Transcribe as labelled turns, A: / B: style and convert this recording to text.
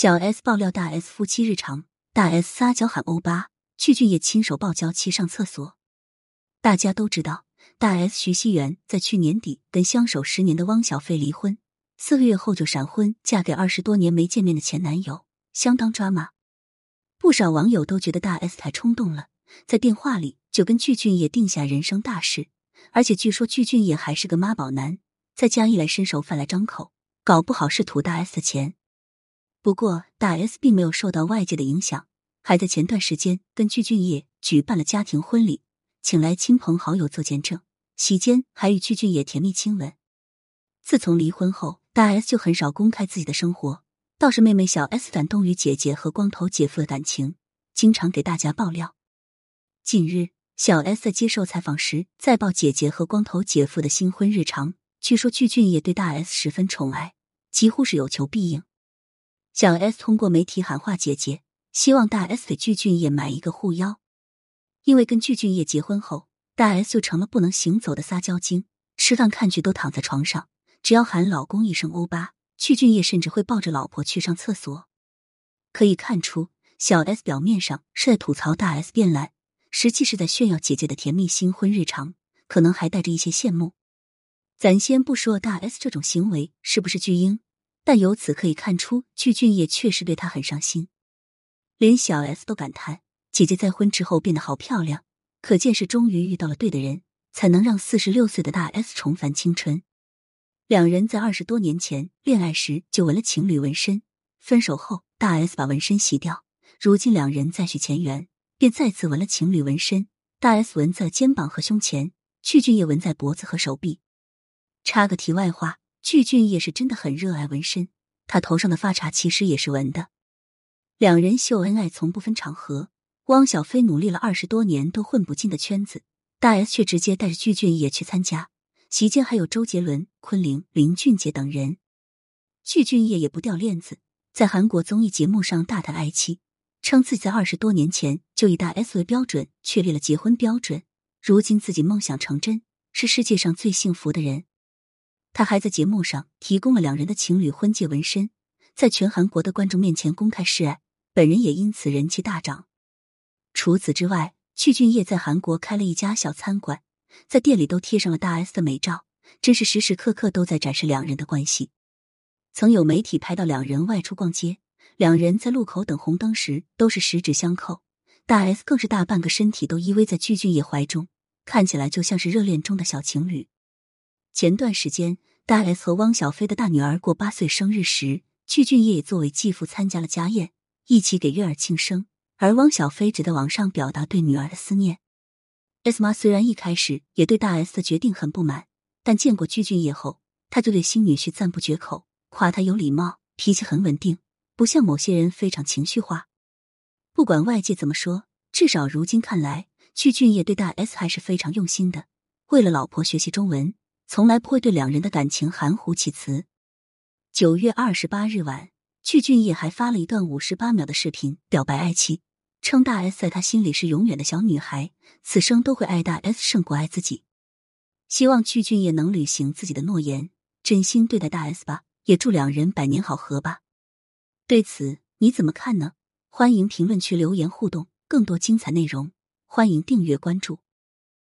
A: 小 S 爆料大 S 夫妻日常，大 S 撒娇喊欧巴，具俊晔亲手抱娇妻上厕所。大家都知道，大 S 徐熙媛在去年底跟相守十年的汪小菲离婚，四个月后就闪婚，嫁给二十多年没见面的前男友，相当抓马。不少网友都觉得大 S 太冲动了，在电话里就跟具俊晔定下人生大事，而且据说具俊晔还是个妈宝男，在家一来伸手饭来张口，搞不好是图大 S 的钱。不过，大 S 并没有受到外界的影响，还在前段时间跟具俊晔举办了家庭婚礼，请来亲朋好友做见证，期间还与具俊晔甜蜜亲吻。自从离婚后，大 S 就很少公开自己的生活，倒是妹妹小 S 感动于姐姐和光头姐夫的感情，经常给大家爆料。近日，小 S 在接受采访时再爆姐姐和光头姐夫的新婚日常，据说具俊晔对大 S 十分宠爱，几乎是有求必应。小 S 通过媒体喊话姐姐，希望大 S 给具俊晔买一个护腰，因为跟具俊晔结婚后，大 S 就成了不能行走的撒娇精，吃饭看剧都躺在床上，只要喊老公一声欧巴，具俊晔甚至会抱着老婆去上厕所。可以看出，小 S 表面上是在吐槽大 S 变懒，实际是在炫耀姐姐的甜蜜新婚日常，可能还带着一些羡慕。咱先不说大 S 这种行为是不是巨婴。但由此可以看出，具俊晔确实对他很上心，连小 S 都感叹姐姐再婚之后变得好漂亮，可见是终于遇到了对的人，才能让四十六岁的大 S 重返青春。两人在二十多年前恋爱时就纹了情侣纹身，分手后大 S 把纹身洗掉，如今两人再续前缘，便再次纹了情侣纹身。大 S 纹在肩膀和胸前，具俊晔纹在脖子和手臂。插个题外话。具俊晔是真的很热爱纹身，他头上的发卡其实也是纹的。两人秀恩爱从不分场合。汪小菲努力了二十多年都混不进的圈子，大 S 却直接带着具俊晔去参加。席间还有周杰伦、昆凌、林俊杰等人。具俊晔也不掉链子，在韩国综艺节目上大谈爱妻，称自己在二十多年前就以大 S 为标准确立了结婚标准，如今自己梦想成真，是世界上最幸福的人。他还在节目上提供了两人的情侣婚戒纹身，在全韩国的观众面前公开示爱，本人也因此人气大涨。除此之外，具俊晔在韩国开了一家小餐馆，在店里都贴上了大 S 的美照，真是时时刻刻都在展示两人的关系。曾有媒体拍到两人外出逛街，两人在路口等红灯时都是十指相扣，大 S 更是大半个身体都依偎在具俊晔怀中，看起来就像是热恋中的小情侣。前段时间，大 S 和汪小菲的大女儿过八岁生日时，具俊晔也作为继父参加了家宴，一起给月儿庆生。而汪小菲只在网上表达对女儿的思念。S 妈虽然一开始也对大 S 的决定很不满，但见过具俊晔后，他就对新女婿赞不绝口，夸他有礼貌，脾气很稳定，不像某些人非常情绪化。不管外界怎么说，至少如今看来，具俊晔对大 S 还是非常用心的，为了老婆学习中文。从来不会对两人的感情含糊其辞。九月二十八日晚，具俊晔还发了一段五十八秒的视频表白爱妻，称大 S 在他心里是永远的小女孩，此生都会爱大 S 胜过爱自己。希望具俊晔能履行自己的诺言，真心对待大 S 吧，也祝两人百年好合吧。对此你怎么看呢？欢迎评论区留言互动，更多精彩内容，欢迎订阅关注。